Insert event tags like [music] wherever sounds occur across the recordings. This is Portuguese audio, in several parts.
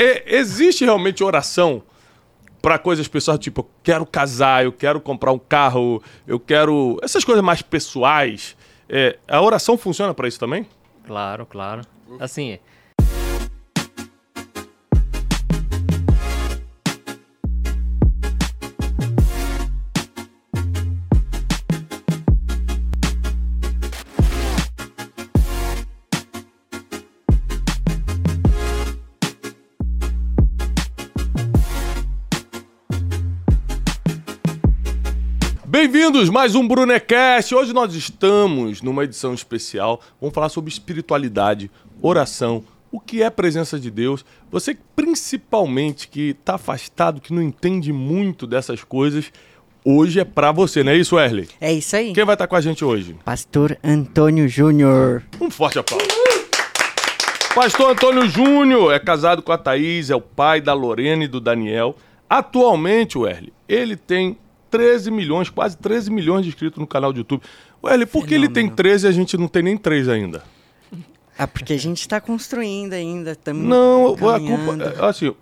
é, existe realmente oração para coisas pessoais, tipo, eu quero casar, eu quero comprar um carro, eu quero. Essas coisas mais pessoais. É, a oração funciona para isso também? Claro, claro. Assim, Bem-vindos mais um Brunecast. Hoje nós estamos numa edição especial. Vamos falar sobre espiritualidade, oração, o que é presença de Deus. Você principalmente que está afastado, que não entende muito dessas coisas, hoje é para você, não é isso, Wesley? É isso aí. Quem vai estar com a gente hoje? Pastor Antônio Júnior. Um forte aplauso. Pastor Antônio Júnior é casado com a Thaís, é o pai da Lorena e do Daniel. Atualmente, Wesley, ele tem 13 milhões, quase 13 milhões de inscritos no canal do YouTube. Ué, por que ele tem 13 e a gente não tem nem 3 ainda? Ah, porque a gente está construindo ainda. Tamo não, caminhando. a culpa. É, assim,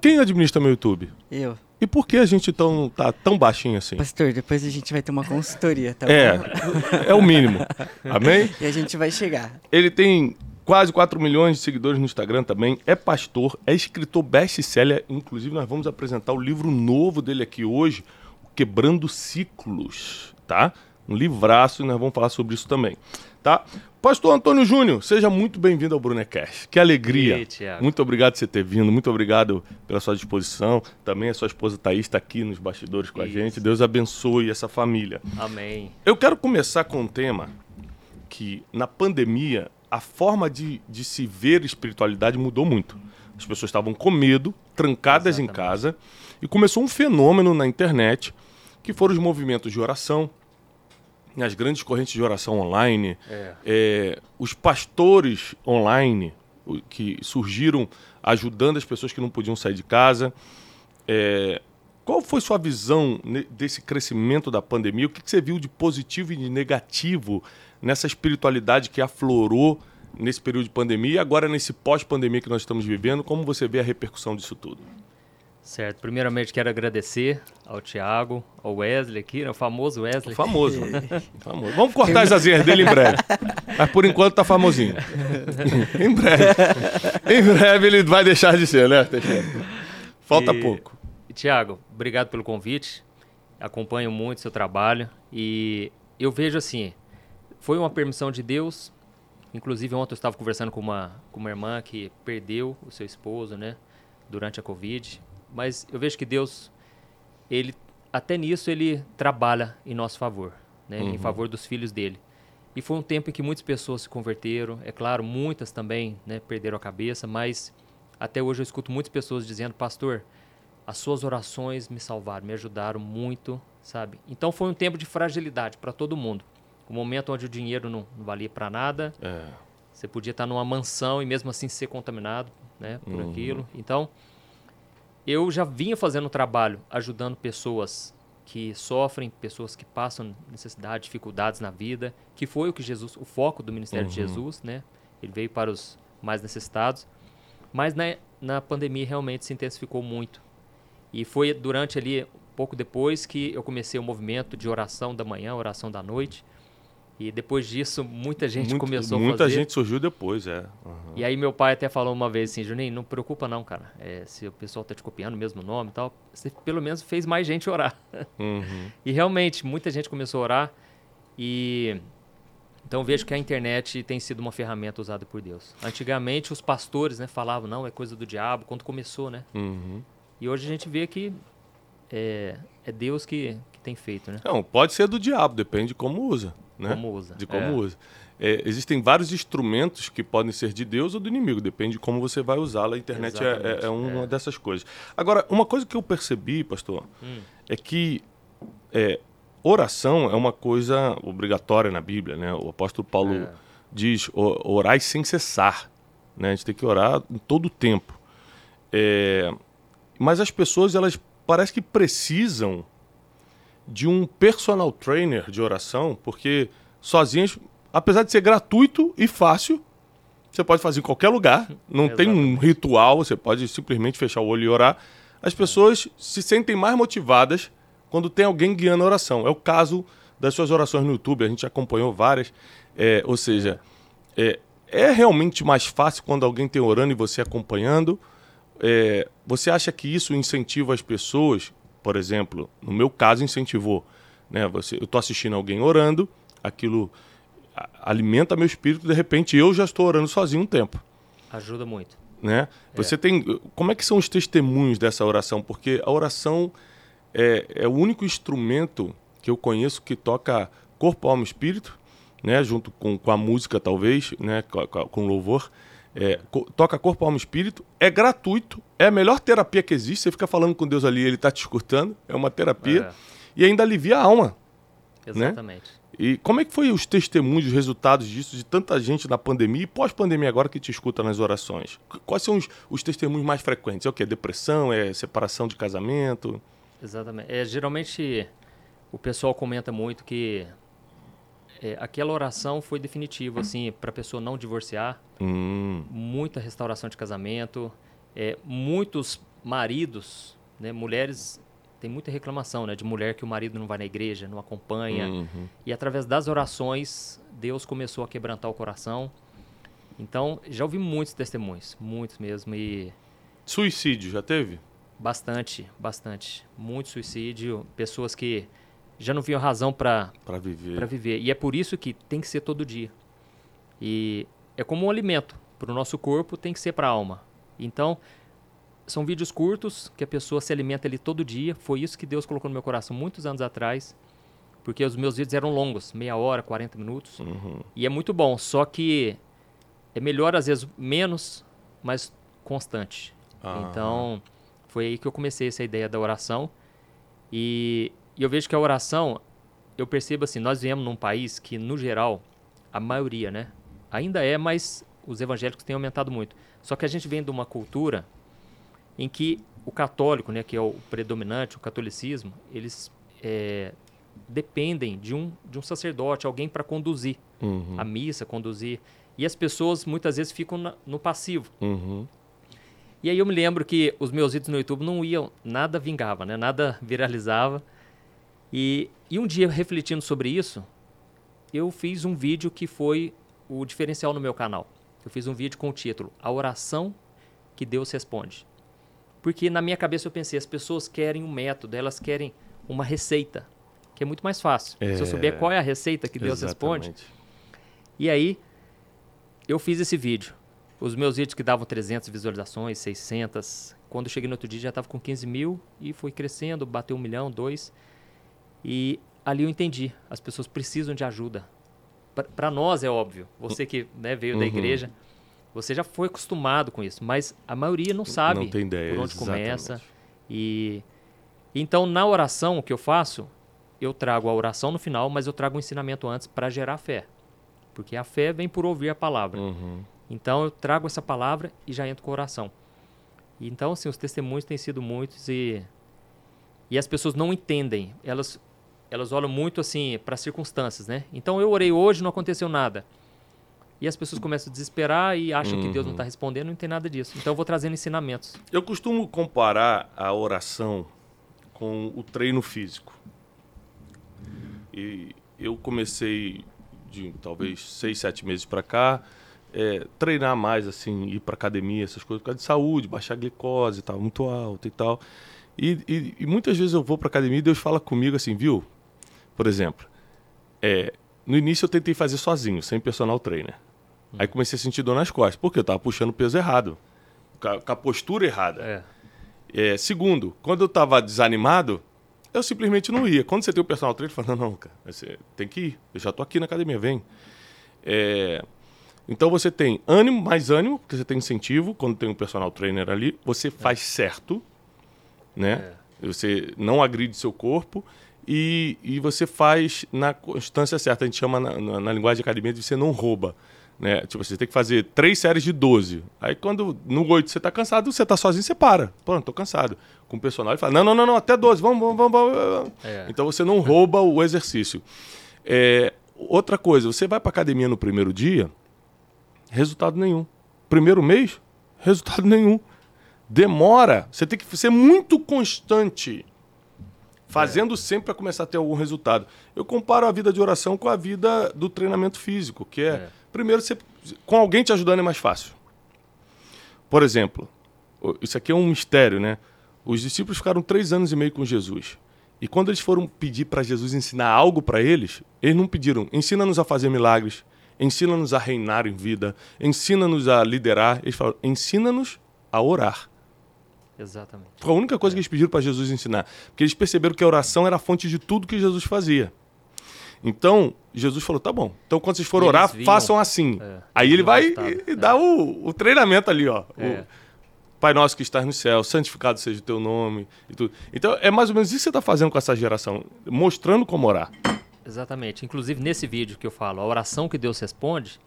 quem administra meu YouTube? Eu. E por que a gente tão, tá tão baixinho assim? Pastor, depois a gente vai ter uma consultoria, tá é, bom? [laughs] É o mínimo. Amém? E a gente vai chegar. Ele tem quase 4 milhões de seguidores no Instagram também. É pastor, é escritor best-seller. Inclusive, nós vamos apresentar o livro novo dele aqui hoje. Quebrando Ciclos, tá? Um livraço e nós vamos falar sobre isso também, tá? Pastor Antônio Júnior, seja muito bem-vindo ao Brunecast. Que alegria. E, muito obrigado por você ter vindo, muito obrigado pela sua disposição. Também a sua esposa Thaís está aqui nos bastidores com isso. a gente. Deus abençoe essa família. Amém. Eu quero começar com um tema que, na pandemia, a forma de, de se ver espiritualidade mudou muito. As pessoas estavam com medo, trancadas Exatamente. em casa, e começou um fenômeno na internet que foram os movimentos de oração, as grandes correntes de oração online, é. É, os pastores online que surgiram ajudando as pessoas que não podiam sair de casa. É, qual foi sua visão desse crescimento da pandemia? O que você viu de positivo e de negativo nessa espiritualidade que aflorou nesse período de pandemia e agora nesse pós-pandemia que nós estamos vivendo? Como você vê a repercussão disso tudo? Certo. Primeiramente, quero agradecer ao Thiago, ao Wesley aqui, né? o famoso Wesley. Famoso. [laughs] famoso. Vamos cortar as asinhas dele em breve. Mas por enquanto tá famosinho. [laughs] em breve. Em breve ele vai deixar de ser, né, Falta e, pouco. Thiago, obrigado pelo convite. Acompanho muito seu trabalho. E eu vejo assim, foi uma permissão de Deus. Inclusive, ontem eu estava conversando com uma, com uma irmã que perdeu o seu esposo, né? Durante a Covid mas eu vejo que Deus, ele até nisso ele trabalha em nosso favor, né? Uhum. Em favor dos filhos dele. E foi um tempo em que muitas pessoas se converteram, é claro, muitas também, né, perderam a cabeça, mas até hoje eu escuto muitas pessoas dizendo, pastor, as suas orações me salvaram, me ajudaram muito, sabe? Então foi um tempo de fragilidade para todo mundo. Um momento onde o dinheiro não, não valia para nada. É. Você podia estar numa mansão e mesmo assim ser contaminado, né, por uhum. aquilo. Então, eu já vinha fazendo um trabalho ajudando pessoas que sofrem, pessoas que passam necessidade, dificuldades na vida, que foi o que Jesus, o foco do ministério uhum. de Jesus, né? Ele veio para os mais necessitados. Mas na, na pandemia realmente se intensificou muito. E foi durante ali, pouco depois, que eu comecei o movimento de oração da manhã, oração da noite. E depois disso, muita gente Muito, começou a fazer. Muita gente surgiu depois, é. Uhum. E aí meu pai até falou uma vez assim, Juninho, não preocupa não, cara. É, se o pessoal tá te copiando o mesmo nome e tal, você pelo menos fez mais gente orar. [laughs] Uhum. e realmente, muita gente começou a orar. E então vejo que a internet tem sido uma ferramenta usada por Deus. Antigamente os pastores né, falavam, não, é coisa do diabo, quando começou, né? Uhum. E hoje a gente vê que é, é Deus que, que tem feito, né? Não, pode ser do diabo, depende de como usa né? Como usa. De como é. usa. É, existem vários instrumentos que podem ser de Deus ou do inimigo, depende de como você vai usá-la. A internet é, é, é, uma é. dessas coisas. Agora, uma coisa que eu percebi, pastor, hum. é que é, oração é uma coisa obrigatória na Bíblia, né? O apóstolo Paulo diz: orai sem cessar. Né? A gente tem que orar em todo o tempo. mas as pessoas, elas parece que precisam de um personal trainer de oração, porque sozinhas, apesar de ser gratuito e fácil, Você pode fazer em qualquer lugar, não tem um ritual, você pode simplesmente fechar o olho e orar. As pessoas se sentem mais motivadas quando tem alguém guiando a oração. É o caso das suas orações no YouTube, a gente acompanhou várias. É, ou seja, é, é realmente mais fácil quando alguém tem orando e você acompanhando? É, você acha que isso incentiva as pessoas? Por exemplo, no meu caso, incentivou. Né? Você, eu estou assistindo alguém orando, aquilo alimenta meu espírito, de repente eu já estou orando sozinho um tempo. Ajuda muito. Né? É. Você tem. Como é que são os testemunhos dessa oração? Porque a oração é, é o único instrumento que eu conheço que toca corpo, alma e espírito, né? junto com, com a música, talvez, né? com, com louvor. É, toca corpo, alma e espírito, é gratuito, é a melhor terapia que existe. Você fica falando com Deus ali, ele está te escutando, é uma terapia. É. E ainda alivia a alma. Né? Exatamente. Né? E como é que foi os testemunhos, os resultados disso, de tanta gente na pandemia e pós-pandemia agora que te escuta nas orações? Quais são os, os testemunhos mais frequentes? É o que? Depressão? É separação de casamento? Exatamente. É, geralmente o pessoal comenta muito que é, aquela oração foi definitiva, assim, para a pessoa não divorciar. Hum. Muita restauração de casamento. É, muitos maridos, né, mulheres tem muita reclamação, né, de mulher que o marido não vai na igreja, não acompanha. Uhum. E através das orações, Deus começou a quebrantar o coração. Então, já ouvi muitos testemunhos, muitos mesmo e suicídio já teve? Bastante, bastante. Muito suicídio, pessoas que já não viam razão para para viver. Para viver. E é por isso que tem que ser todo dia. E é como um alimento para o nosso corpo, tem que ser para a alma. Então, são vídeos curtos que a pessoa se alimenta ali todo dia. Foi isso que Deus colocou no meu coração muitos anos atrás. Porque os meus vídeos eram longos, meia hora, 40 minutos. Uhum. E é muito bom, só que é melhor às vezes menos, mas constante. Ah. Então, foi aí que eu comecei essa ideia da oração. E, e eu vejo que a oração, eu percebo assim, nós viemos num país que, no geral, a maioria, né? Ainda é, mas os evangélicos têm aumentado muito. Só que a gente vem de uma cultura em que o católico, né, que é o predominante, o catolicismo, eles é, dependem de um, de um sacerdote, alguém para conduzir uhum. a missa, conduzir. E as pessoas muitas vezes ficam na, no passivo. Uhum. E aí eu me lembro que os meus vídeos no YouTube não iam, nada vingava, né? nada viralizava. E, e um dia, refletindo sobre isso, eu fiz um vídeo que foi o diferencial no meu canal. Eu fiz um vídeo com o título A Oração que Deus Responde. Porque na minha cabeça eu pensei, as pessoas querem um método, elas querem uma receita, que é muito mais fácil. É... Se eu souber qual é a receita que Deus Exatamente. responde. E aí, eu fiz esse vídeo. Os meus vídeos que davam 300 visualizações, 600. Quando eu cheguei no outro dia já estava com 15 mil e foi crescendo, bateu um milhão, dois. E ali eu entendi, as pessoas precisam de ajuda. Para nós é óbvio, você que né, veio uhum. da igreja, você já foi acostumado com isso, mas a maioria não sabe não tem ideia, por onde exatamente. começa. E então na oração o que eu faço, eu trago a oração no final, mas eu trago o ensinamento antes para gerar fé, porque a fé vem por ouvir a palavra. Uhum. Então eu trago essa palavra e já entro com a oração. Então assim os testemunhos têm sido muitos e e as pessoas não entendem. Elas elas olham muito assim para as circunstâncias, né? Então eu orei hoje, não aconteceu nada e as pessoas começam a desesperar e acham uhum. que Deus não está uhum. respondendo, não tem nada disso. Então eu vou trazendo ensinamentos. Eu costumo comparar a oração com o treino físico. E eu comecei de talvez seis, sete meses para cá, é, treinar mais, assim, ir para academia, essas coisas, por causa de saúde, baixar a glicose, estava muito alta e tal. E, e, e muitas vezes eu vou para academia e Deus fala comigo assim, viu? Por exemplo, é, no início eu tentei fazer sozinho, sem personal trainer. Aí comecei a sentir dor nas costas, porque eu estava puxando o peso errado, com a, postura errada. É. É, segundo, quando eu estava desanimado, eu simplesmente não ia. Quando você tem o personal trainer, fala, não, não, cara, você tem que ir. Eu já estou aqui na academia, vem. É, então você tem ânimo, mais ânimo, porque você tem incentivo quando tem um personal trainer ali. Você é. faz certo, né? É. Você não agride seu corpo e, e você faz na constância certa. A gente chama na, na, na linguagem de academia de você não rouba. Né? Tipo, você tem que fazer três séries de 12. Aí quando no 8 você tá cansado, você tá sozinho, você para. Pô, tô cansado. Com o personal, ele fala: não, não, não, não até 12, vamos, vamos, vamos. vamos. É. Então você não rouba o exercício. É, outra coisa, você vai pra academia no primeiro dia, Resultado nenhum. Primeiro mês, resultado nenhum. Demora. Você tem que ser muito constante. Fazendo sempre para começar a ter algum resultado. Eu comparo a vida de oração com a vida do treinamento físico, que é, É. primeiro, você, com alguém te ajudando é mais fácil. Por exemplo, isso aqui é um mistério, né? Os discípulos ficaram três anos e meio com Jesus. E quando eles foram pedir para Jesus ensinar algo para eles, eles não pediram, ensina-nos a fazer milagres, ensina-nos a reinar em vida, ensina-nos a liderar. Eles falaram, ensina-nos a orar. Exatamente. Foi a única coisa que eles pediram para Jesus ensinar. Porque eles perceberam que a oração era a fonte de tudo que Jesus fazia. Então, Jesus falou: tá bom. Então, quando vocês forem orar, viam- façam assim. É, Aí ele o vai e, e é. dá o, o treinamento ali, ó. O É. Pai nosso que estás no céu, santificado seja o teu nome e tudo. Então, é mais ou menos isso que você está fazendo com essa geração, mostrando como orar. Exatamente. Inclusive, nesse vídeo que eu falo, a oração que Deus responde,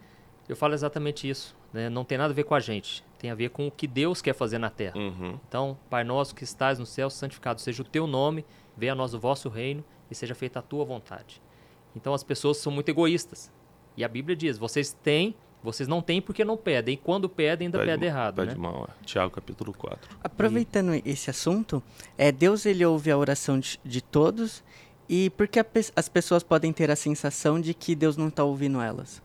eu falo exatamente isso. Né? Não tem nada a ver com a gente. Tem a ver com o que Deus quer fazer na terra. Uhum. Então, Pai nosso que estás no céu, santificado seja o teu nome, venha a nós o vosso reino e seja feita a tua vontade. Então, as pessoas são muito egoístas. E a Bíblia diz: vocês têm, vocês não têm porque não pedem. E quando pedem, ainda Pede pedem mal, errado. pede Né? mal, é. Tiago capítulo 4. Aproveitando esse assunto, é, Deus ele ouve a oração de, de todos e por que a pe- as pessoas podem ter a sensação de que Deus não está ouvindo elas?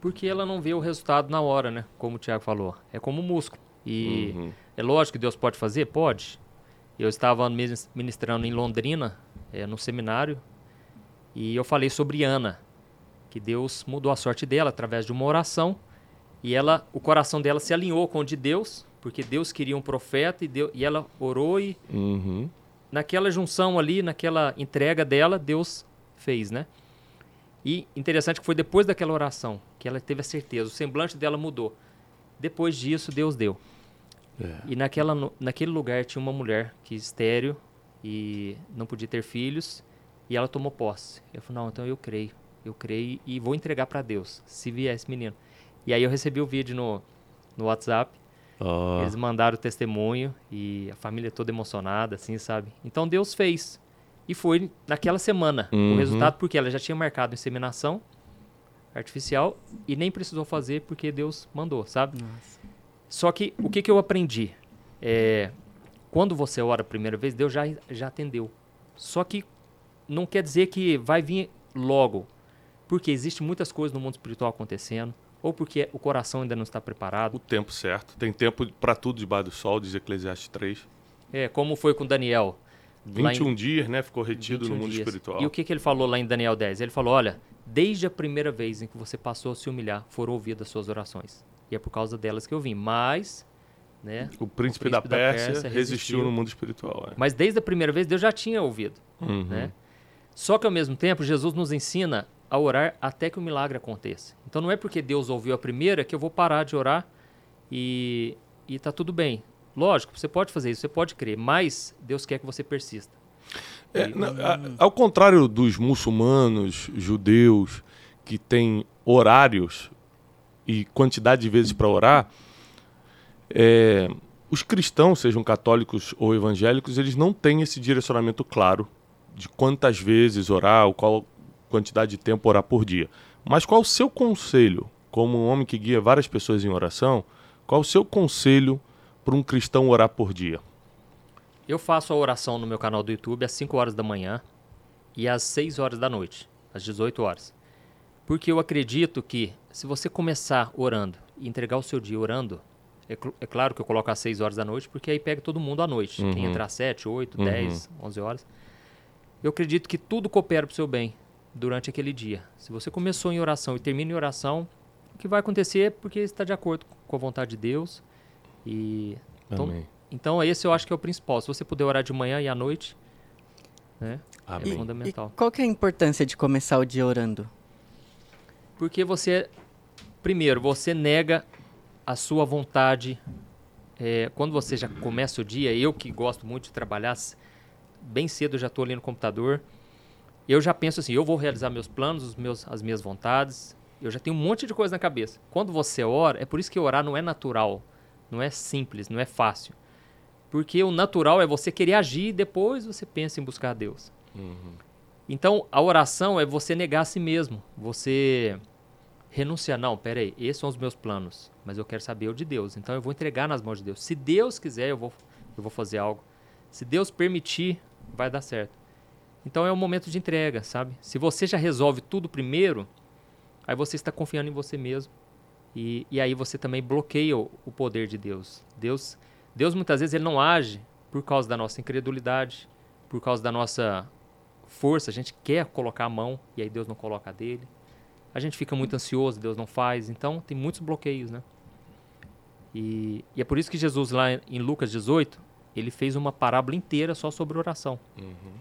Porque ela não vê o resultado na hora, né? Como o Tiago falou. É como músculo. E Uhum. é lógico que Deus pode fazer? Pode. Eu estava ministrando em Londrina, eh, no seminário, e eu falei sobre Ana, que Deus mudou a sorte dela através de uma oração, e ela, o coração dela se alinhou com o de Deus, porque Deus queria um profeta, e, Deu- e ela orou, e Uhum. naquela junção ali, naquela entrega dela, Deus fez, né? E interessante que foi depois daquela oração que ela teve a certeza, o semblante dela mudou. Depois disso, Deus deu. É. E naquela, naquele lugar tinha uma mulher que estéreo e não podia ter filhos, e ela tomou posse. Eu falei, não, então eu creio, eu creio e vou entregar para Deus, se vier esse menino. E aí eu recebi o vídeo no, no WhatsApp, Ó. eles mandaram o testemunho e a família toda emocionada, assim, sabe? Então Deus fez. E foi naquela semana Uhum. o resultado, porque ela já tinha marcado inseminação artificial e nem precisou fazer porque Deus mandou, sabe? Nossa. Só que o que, que eu aprendi? É, quando você ora a primeira vez, Deus já, já atendeu. Só que não quer dizer que vai vir logo. Porque existe muitas coisas no mundo espiritual acontecendo, ou porque o coração ainda não está preparado. O tempo certo. Tem tempo para tudo debaixo do sol, diz Eclesiastes 3. É, como foi com Daniel. Lá em 21 dias, né? Ficou retido 21 no mundo dias. espiritual. E o que, que ele falou lá em Daniel 10? Ele falou: olha, desde a primeira vez em que você passou a se humilhar, foram ouvidas as suas orações. E é por causa delas que eu vim. Mas, né? O príncipe, O da, príncipe da Pérsia Pérsia resistiu resistiu. no mundo espiritual. É. Mas desde a primeira vez Deus já tinha ouvido, Uhum. né? Só que ao mesmo tempo Jesus nos ensina a orar até que o milagre aconteça. Então não é porque Deus ouviu a primeira que eu vou parar de orar e e tá tudo bem. Lógico, você pode fazer isso, você pode crer, mas Deus quer que você persista. É, na- a- ao contrário dos muçulmanos, judeus, que têm horários e quantidade de vezes para orar, é, os cristãos, sejam católicos ou evangélicos, eles não têm esse direcionamento claro de quantas vezes orar, ou qual quantidade de tempo orar por dia. Mas qual o seu conselho, como um homem que guia várias pessoas em oração, qual o seu conselho para um cristão orar por dia? Eu faço a oração no meu canal do YouTube às 5 horas da manhã e às 6 horas da noite, às 18 horas. Porque eu acredito que se você começar orando e entregar o seu dia orando, é, cl- é claro que eu coloco às 6 horas da noite, porque aí pega todo mundo à noite. Quem Uhum. entrar às 7, 8, Uhum. 10, 11 horas. Eu acredito que tudo coopera para o seu bem durante aquele dia. Se você começou em oração e termina em oração, o que vai acontecer é porque está de acordo com a vontade de Deus. E Então, Amém. então esse eu acho que é o principal. Se você puder orar de manhã e à noite, né? Amém. É fundamental. E qual que é a importância de começar o dia orando? Porque você, primeiro, você nega a sua vontade. É, quando você já começa o dia, eu que gosto muito de trabalhar, bem cedo já estou ali no computador. Eu já penso assim, eu vou realizar meus planos, os meus, as minhas vontades. Eu já tenho um monte de coisa na cabeça. Quando você ora, é por isso que orar não é natural, não é simples, não é fácil. Porque o natural é você querer agir e depois você pensa em buscar a Deus. Uhum. Então, a oração é você negar a si mesmo. Você renunciar. Não, pera aí, esses são os meus planos, mas eu quero saber o de Deus. Então eu vou entregar nas mãos de Deus. Se Deus quiser, eu vou, eu vou fazer algo. Se Deus permitir, vai dar certo. Então é um momento de entrega, sabe? Se você já resolve tudo primeiro, aí você está confiando em você mesmo. E, e aí você também bloqueia o, o poder de Deus. Deus. Deus muitas vezes ele não age por causa da nossa incredulidade, por causa da nossa força. A gente quer colocar a mão e aí Deus não coloca a dele. A gente fica muito ansioso, Deus não faz. Então tem muitos bloqueios, né? E, e é por isso que Jesus lá em Lucas 18 ele fez uma parábola inteira só sobre oração. Uhum.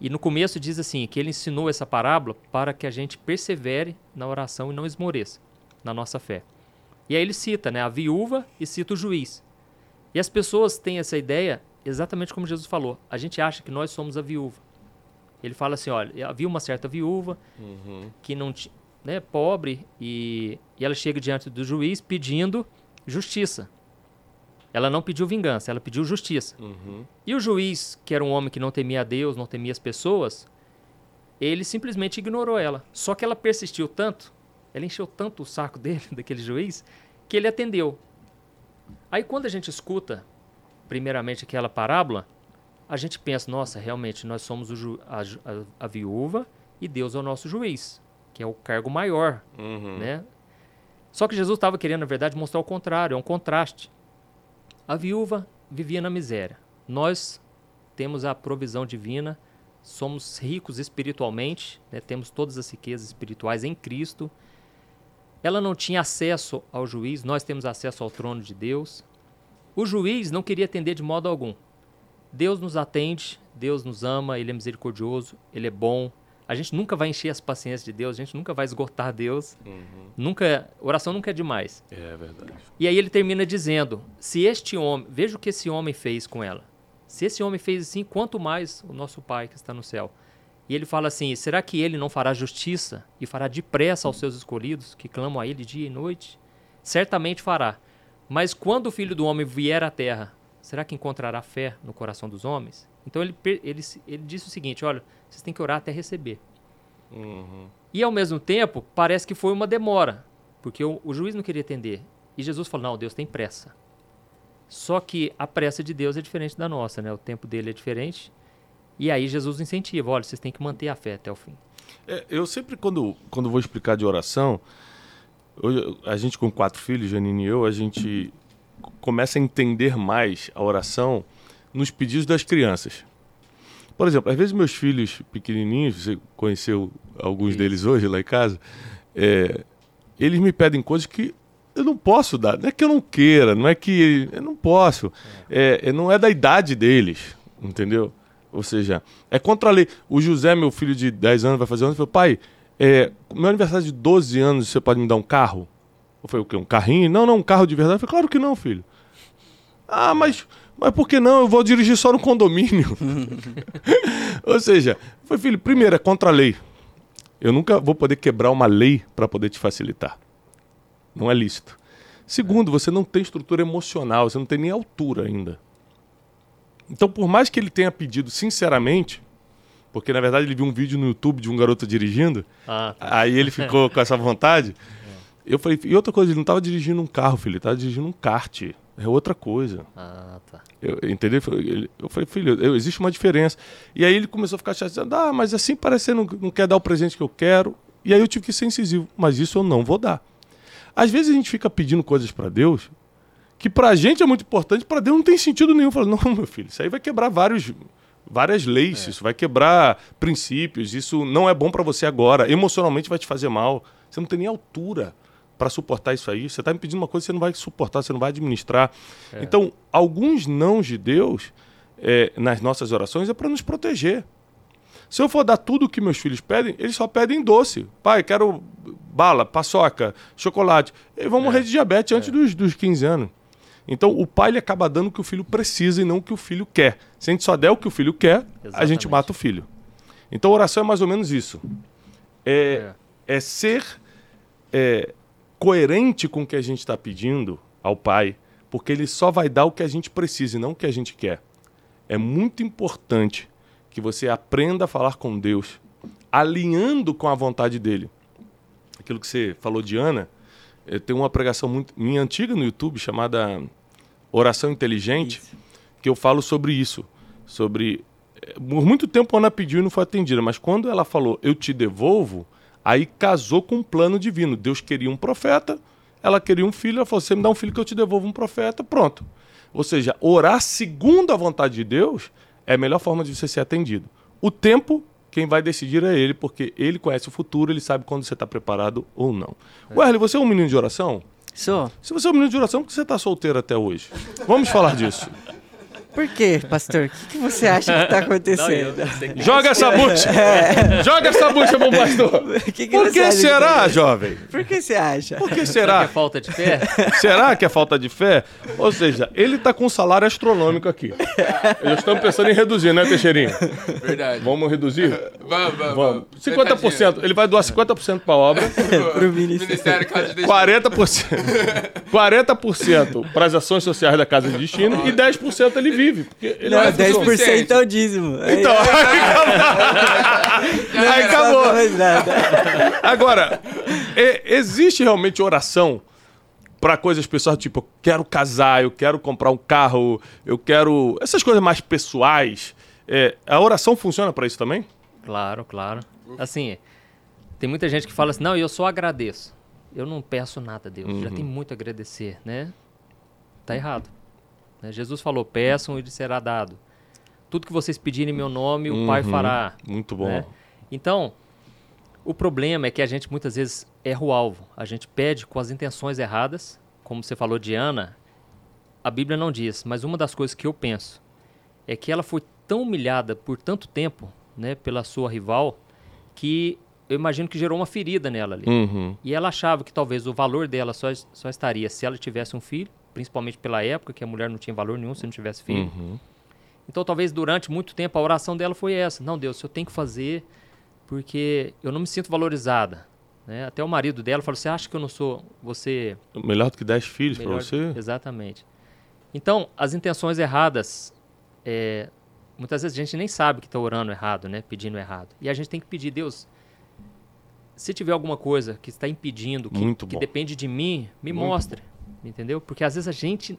E no começo diz assim, que ele ensinou essa parábola para que a gente persevere na oração e não esmoreça na nossa fé. E aí ele cita né, a viúva e cita o juiz. E as pessoas têm essa ideia exatamente como Jesus falou. A gente acha que nós somos a viúva. Ele fala assim, olha, havia uma certa viúva uhum. que não tinha, né, pobre e, e ela chega diante do juiz pedindo justiça. Ela não pediu vingança, ela pediu justiça. Uhum. E o juiz, que era um homem que não temia a Deus, não temia as pessoas, ele simplesmente ignorou ela. Só que ela persistiu tanto, ela encheu tanto o saco dele, [laughs] daquele juiz, que ele atendeu. Aí quando a gente escuta, primeiramente, aquela parábola, a gente pensa, nossa, realmente nós somos a, a, a, viúva e Deus é o nosso juiz, que é o cargo maior, uhum. né? Só que Jesus estava querendo, na verdade, mostrar o contrário, é um contraste. A viúva vivia na miséria. Nós temos a provisão divina, somos ricos espiritualmente, né? temos todas as riquezas espirituais em Cristo. Ela não tinha acesso ao juiz, nós temos acesso ao trono de Deus. O juiz não queria atender de modo algum. Deus nos atende, Deus nos ama, Ele é misericordioso, Ele é bom, a gente nunca vai encher as paciências de Deus, a gente nunca vai esgotar Deus. Uhum. Nunca, oração nunca é demais. É verdade. E aí ele termina dizendo: se este homem, veja o que esse homem fez com ela. Se esse homem fez assim, quanto mais o nosso Pai que está no céu. E ele fala assim: será que ele não fará justiça e fará depressa aos seus escolhidos, que clamam a ele dia e noite? Certamente fará. Mas quando o filho do homem vier à terra, será que encontrará fé no coração dos homens? Então ele, ele, ele disse o seguinte: olha, vocês têm que orar até receber. Uhum. E ao mesmo tempo, parece que foi uma demora, porque o, o juiz não queria atender. E Jesus falou: não, Deus tem pressa. Só que a pressa de Deus é diferente da nossa, né? O tempo dele é diferente. E aí Jesus incentiva: olha, vocês têm que manter a fé até o fim. É, eu sempre, quando, quando vou explicar de oração, hoje, a gente com quatro filhos, Janine e eu, a gente começa a entender mais a oração nos pedidos das crianças. Por exemplo, às vezes meus filhos pequenininhos, você conheceu alguns deles hoje lá em casa, é, eles me pedem coisas que eu não posso dar. Não é que eu não queira, não é que eu não posso. É, é não é da idade deles, entendeu? Ou seja, é contra a lei. O José, meu filho de 10 anos, vai fazer anos, falou, pai, é, meu aniversário de 12 anos, você pode me dar um carro? Eu falei, o quê? Um carrinho? Não, não, um carro de verdade. Eu falei, claro que não, filho. Ah, mas mas por que não? Eu vou dirigir só no condomínio. [laughs] Ou seja, foi filho, primeiro, é contra a lei. Eu nunca vou poder quebrar uma lei para poder te facilitar. Não é lícito. Segundo, você não tem estrutura emocional, você não tem nem altura ainda. Então, por mais que ele tenha pedido sinceramente, porque na verdade ele viu um vídeo no YouTube de um garoto dirigindo, ah, tá. aí ele ficou com essa vontade. Eu falei, e outra coisa, ele não estava dirigindo um carro, filho, ele estava dirigindo um kart. É outra coisa. Ah, tá. Eu, entendeu? Eu falei, filho, eu, existe uma diferença. E aí ele começou a ficar chateado. Ah, mas assim parece que não, não quer dar o presente que eu quero. E aí eu tive que ser incisivo. Mas isso eu não vou dar. Às vezes a gente fica pedindo coisas para Deus que pra gente é muito importante, para Deus não tem sentido nenhum. Falo, não, meu filho, isso aí vai quebrar vários, várias leis, é. isso vai quebrar princípios, isso não é bom para você agora. Emocionalmente vai te fazer mal. Você não tem nem altura para suportar isso aí. Você está me pedindo uma coisa que você não vai suportar, você não vai administrar. É. Então, alguns não de Deus é, nas nossas orações é para nos proteger. Se eu for dar tudo o que meus filhos pedem, eles só pedem doce. Pai, quero bala, paçoca, chocolate. Eles vão é. morrer de diabetes antes é. dos, dos 15 anos. Então, o pai ele acaba dando o que o filho precisa e não o que o filho quer. Se a gente só der o que o filho quer, Exatamente. a gente mata o filho. Então, oração é mais ou menos isso. É, é. é ser é, coerente com o que a gente está pedindo ao Pai, porque Ele só vai dar o que a gente precisa e não o que a gente quer. É muito importante que você aprenda a falar com Deus, alinhando com a vontade dele. aquilo que você falou de Ana, eu tenho uma pregação muito minha antiga no YouTube chamada Oração Inteligente, Isso. que eu falo sobre isso, sobre eh, por muito tempo a Ana pediu e não foi atendida, mas quando ela falou eu te devolvo, aí casou com um plano divino. Deus queria um profeta, ela queria um filho, ela falou: você me dá um filho que eu te devolvo um profeta, pronto. Ou seja, orar segundo a vontade de Deus é a melhor forma de você ser atendido. O tempo, quem vai decidir é ele, porque ele conhece o futuro, ele sabe quando você está preparado ou não. Wesley, você é um menino de oração? Sou. Se você é um menino de oração, por que você está solteiro até hoje? Vamos falar disso. Por quê, pastor? O que, que você acha que tá Não, acontecendo? eu, eu sei que- Joga essa bucha! Joga essa bucha, bom pastor! [laughs] O que que Por que será, tá- jovem? Por que você acha? Por que é será? falta de fé? [laughs] Será que é falta de fé? Ou seja, ele tá com um salário astronômico aqui. Eles estão pensando em reduzir, né, Teixeirinho? Verdade. Vamos reduzir? Vamos, vamos. Vamos. Metadinha. 50%. Ele vai doar 50% para a obra, [laughs] Pro ministério. Ministério Casa de Destino. 40%, 40% para as ações sociais da Casa de Destino e 10% ele vive. Porque ele Não, é 10% é o dízimo. Então, [laughs] aí acabou. Faz nada. Agora, e- existe realmente oração para coisas pessoais, tipo, eu quero casar, eu quero comprar um carro, eu quero. Essas coisas mais pessoais. É, a oração funciona para isso também? Claro, claro. Assim, tem muita gente que fala assim, não, eu só agradeço. Eu não peço nada a Deus, já tem muito a agradecer, né? Tá errado. Né? Jesus falou, peçam e lhe será dado. Tudo que vocês pedirem em meu nome, o Pai Uhum. fará. Muito bom. né? Então, o problema é que a gente muitas vezes erra o alvo. A gente pede com as intenções erradas, como você falou de Ana, a Bíblia não diz, mas uma das coisas que eu penso é que ela foi tão humilhada por tanto tempo, né, pela sua rival, que eu imagino que gerou uma ferida nela ali. Uhum. E ela achava que talvez o valor dela só, só estaria se ela tivesse um filho, principalmente pela época que a mulher não tinha valor nenhum se não tivesse filho. Uhum. Então, talvez durante muito tempo a oração dela foi essa: Não, Deus, eu tenho que fazer porque eu não me sinto valorizada. Né? Até o marido dela falou: Você acha que eu não sou você Melhor do que 10 filhos para você? Exatamente. Então, as intenções erradas, é, muitas vezes a gente nem sabe que está orando errado, né? Pedindo errado. E a gente tem que pedir, Deus, se tiver alguma coisa que está impedindo, que, que bom. depende de mim, me Muito mostre. Entendeu? Porque às vezes a gente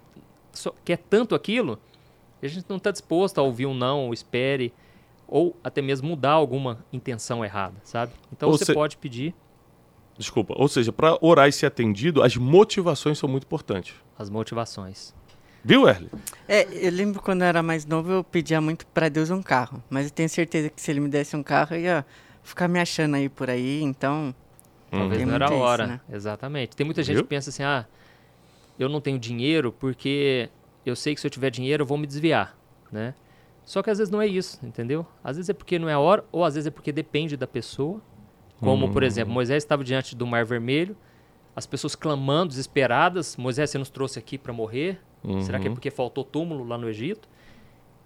só quer tanto aquilo, e a gente não está disposto a ouvir um não, ou espere, ou até mesmo mudar alguma intenção errada, sabe? Então Ou você se- pode pedir Desculpa. Ou seja, para orar e ser atendido, as motivações são muito importantes. as motivações. Viu, Erle? É, eu lembro quando eu era mais novo, eu pedia muito pra Deus um carro. Mas eu tenho certeza que se ele me desse um carro, eu ia ficar me achando aí por aí, então. Talvez não era a muito isso, hora. né? Exatamente. Tem muita gente Viu? que pensa assim: ah, eu não tenho dinheiro porque eu sei que se eu tiver dinheiro eu vou me desviar, né? Só que às vezes não é isso, entendeu? Às vezes é porque não é a hora, ou às vezes é porque depende da pessoa. Como, por exemplo, Moisés estava diante do Mar Vermelho, as pessoas clamando, desesperadas: Moisés, você nos trouxe aqui para morrer? Será que é porque faltou túmulo lá no Egito?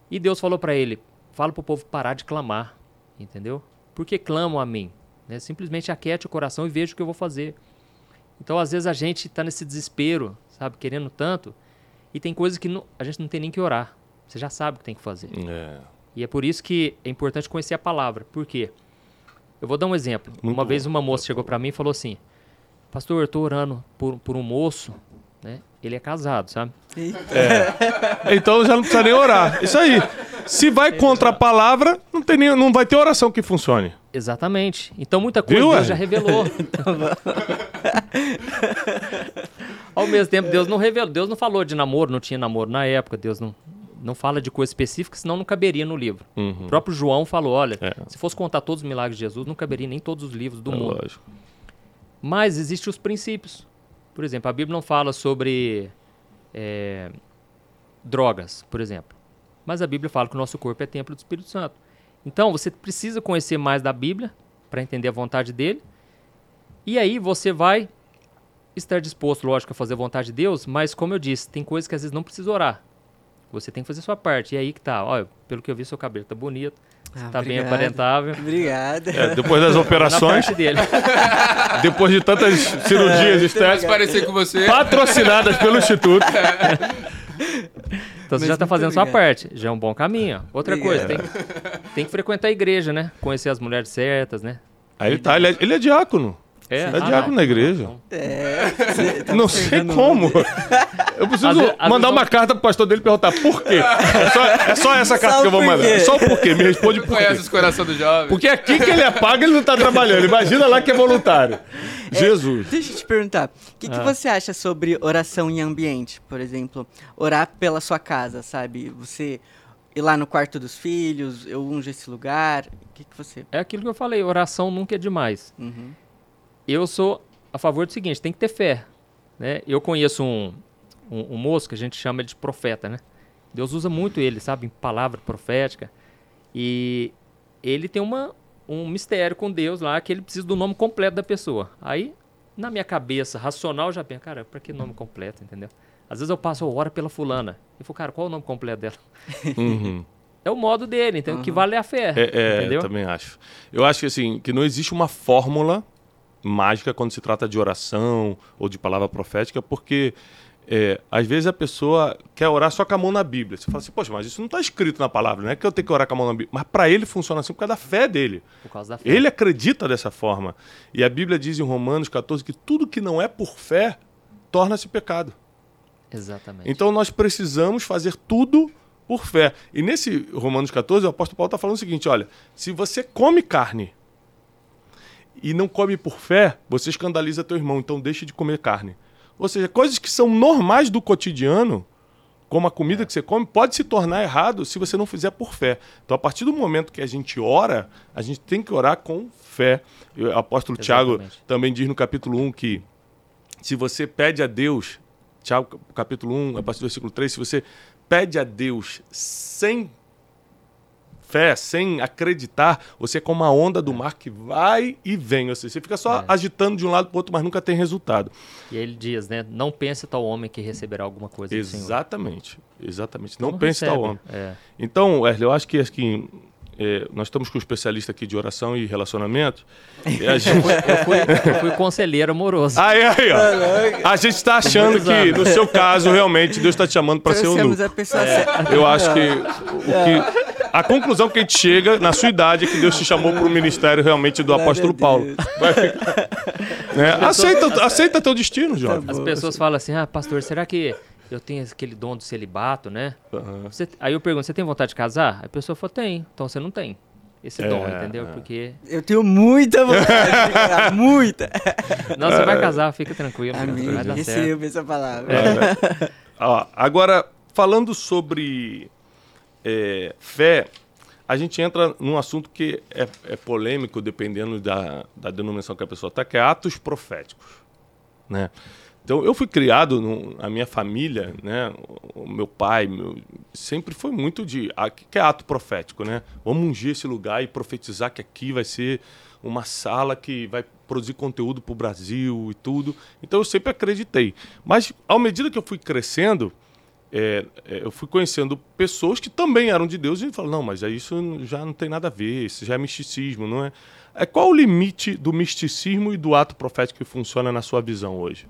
E Deus falou para ele: fala para o povo parar de clamar, entendeu? Porque clamam a mim. Né? Simplesmente aquete o coração e veja o que eu vou fazer. Então, às vezes, a gente está nesse desespero, sabe, querendo tanto, e tem coisas que não- a gente não tem nem que orar. Você já sabe o que tem que fazer. É. E é por isso que é importante conhecer a palavra. Por quê? Eu vou dar um exemplo. Muito uma vez bom. uma moça chegou para mim e falou assim: Pastor, eu estou orando por, por um moço, né? Ele é casado, sabe? Então já não precisa nem orar. Isso aí. Se vai contra a palavra, não, tem nem, não vai ter oração que funcione. Exatamente. Então muita coisa Viu, Deus já revelou. [laughs] [laughs] [laughs] Ao mesmo tempo, Deus não revelou. Deus não falou de namoro, não tinha namoro na época. Deus não, não fala de coisa específica, senão não caberia no livro. Uhum. O próprio João falou: olha, É. se fosse contar todos os milagres de Jesus, não caberia nem todos os livros do É mundo. lógico. Mas existem os princípios. Por exemplo, a Bíblia não fala sobre é, drogas, por exemplo. Mas a Bíblia fala que o nosso corpo é templo do Espírito Santo. Então, você precisa conhecer mais da Bíblia para entender a vontade dele. E aí você vai estar disposto, lógico, a fazer a vontade de Deus, mas como eu disse, tem coisas que às vezes não precisa orar. Você tem que fazer a sua parte. E aí que tá, olha, pelo que eu vi, seu cabelo tá bonito, Ah, tá bem obrigado. aparentável. Obrigado. É, depois das operações, dele. [laughs] depois de tantas cirurgias Vai estéticas parecer com você. patrocinadas pelo Instituto. Então você Mas já está fazendo sua obrigado. parte, já é um bom caminho. Outra Obrigado. coisa, tem, tem que frequentar a igreja, né? Conhecer as mulheres certas, né? Aí ele tá, ele é, ele é diácono. É, É Ah, diácono não. na igreja. Não. É, tá Não sei como. Eu preciso Às mandar vezes uma carta pro pastor dele e perguntar por quê. É só, é só essa carta Só que eu vou mandar. quê? É só por quê. Me responde por Conhece quê. os corações do jovem. Porque aqui que ele é pago, ele não tá trabalhando. Imagina lá que é voluntário. Jesus. Deixa eu te perguntar, o que, que Ah. você acha sobre oração em ambiente? Por exemplo, orar pela sua casa, sabe? Você ir lá no quarto dos filhos, eu unjo esse lugar. O que, que você. É aquilo que eu falei, oração nunca é demais. Uhum. Eu sou a favor do seguinte, tem que ter fé. Né? Eu conheço um, um, um moço que a gente chama de profeta, né? Deus usa muito ele, sabe, em palavra profética. E ele tem uma, um mistério com Deus lá que ele precisa do nome completo da pessoa. Aí, na minha cabeça racional, eu já penso, cara, pra que nome completo, entendeu? Às vezes eu passo, oh, ora pela fulana. Eu falo, cara, qual é o nome completo dela? [laughs] Uhum. É o modo dele, então o que vale é a fé, É, é, entendeu? também acho. Eu acho que assim, que não existe uma fórmula mágica quando se trata de oração ou de palavra profética, porque é, às vezes a pessoa quer orar só com a mão na Bíblia. Você fala assim, poxa, mas isso não está escrito na palavra, não é que eu tenho que orar com a mão na Bíblia. Mas para ele funciona assim por causa da fé dele. Da fé. Ele acredita dessa forma. E a Bíblia diz em Romanos 14 que tudo que não é por fé torna-se pecado. Exatamente. Então nós precisamos fazer tudo por fé. E nesse Romanos 14, o apóstolo Paulo está falando o seguinte: olha, se você come carne e não come por fé, você escandaliza teu irmão, então deixe de comer carne. Ou seja, coisas que são normais do cotidiano, como a comida que você come, pode se tornar errado se você não fizer por fé. Então, a partir do momento que a gente ora, a gente tem que orar com fé. O apóstolo Tiago Exatamente. também diz no capítulo 1 que se você pede a Deus, Tiago capítulo 1, a partir do versículo 3, se você pede a Deus sem fé, sem acreditar, você é como a onda do mar que vai e vem. Ou seja, você fica só É. agitando de um lado para o outro, mas nunca tem resultado. E aí ele diz, né? Não pense tal homem que receberá alguma coisa do Senhor. Exatamente. Exatamente. Não, Não pense tal recebe. homem. É. Então, Wesley, eu acho que assim, é, nós estamos com um especialista aqui de oração e relacionamento. E a [laughs] gente... Eu fui, eu fui conselheiro amoroso. Aí, aí, ó. A gente está achando que, no seu caso, realmente, Deus está te chamando para ser o pessoa certa. Eu acho que o que. A conclusão que a gente chega na sua idade é que Deus te chamou para o ministério realmente do apóstolo Paulo. Né? aceita, aceita teu destino, jovem. As pessoas falam assim, ah, pastor, será que eu tenho aquele dom do celibato, né? Aham. Você- aí eu pergunto, você tem vontade de casar? Aí a pessoa fala, tem. Então você não tem esse É, dom, entendeu? é. Porque... Eu tenho muita vontade de casar, [laughs] muita. Não, você vai casar, fica tranquilo. Amém. Receba essa palavra. É. Ó, agora, falando sobre é, fé, a gente entra num assunto que é, é polêmico, dependendo da, da denominação que a pessoa está, que é atos proféticos. Né? Então, eu fui criado, no, a minha família, né, o meu pai, meu- sempre foi muito de. O que é ato profético? Né? Vamos ungir esse lugar e profetizar que aqui vai ser uma sala que vai produzir conteúdo para o Brasil e tudo. Então, eu sempre acreditei. Mas, à medida que eu fui crescendo, é, é, eu fui conhecendo pessoas que também eram de Deus e falam, não, mas aí isso já não tem nada a ver, isso já é misticismo, não é? é qual o limite do misticismo e do ato profético que funciona na sua visão hoje?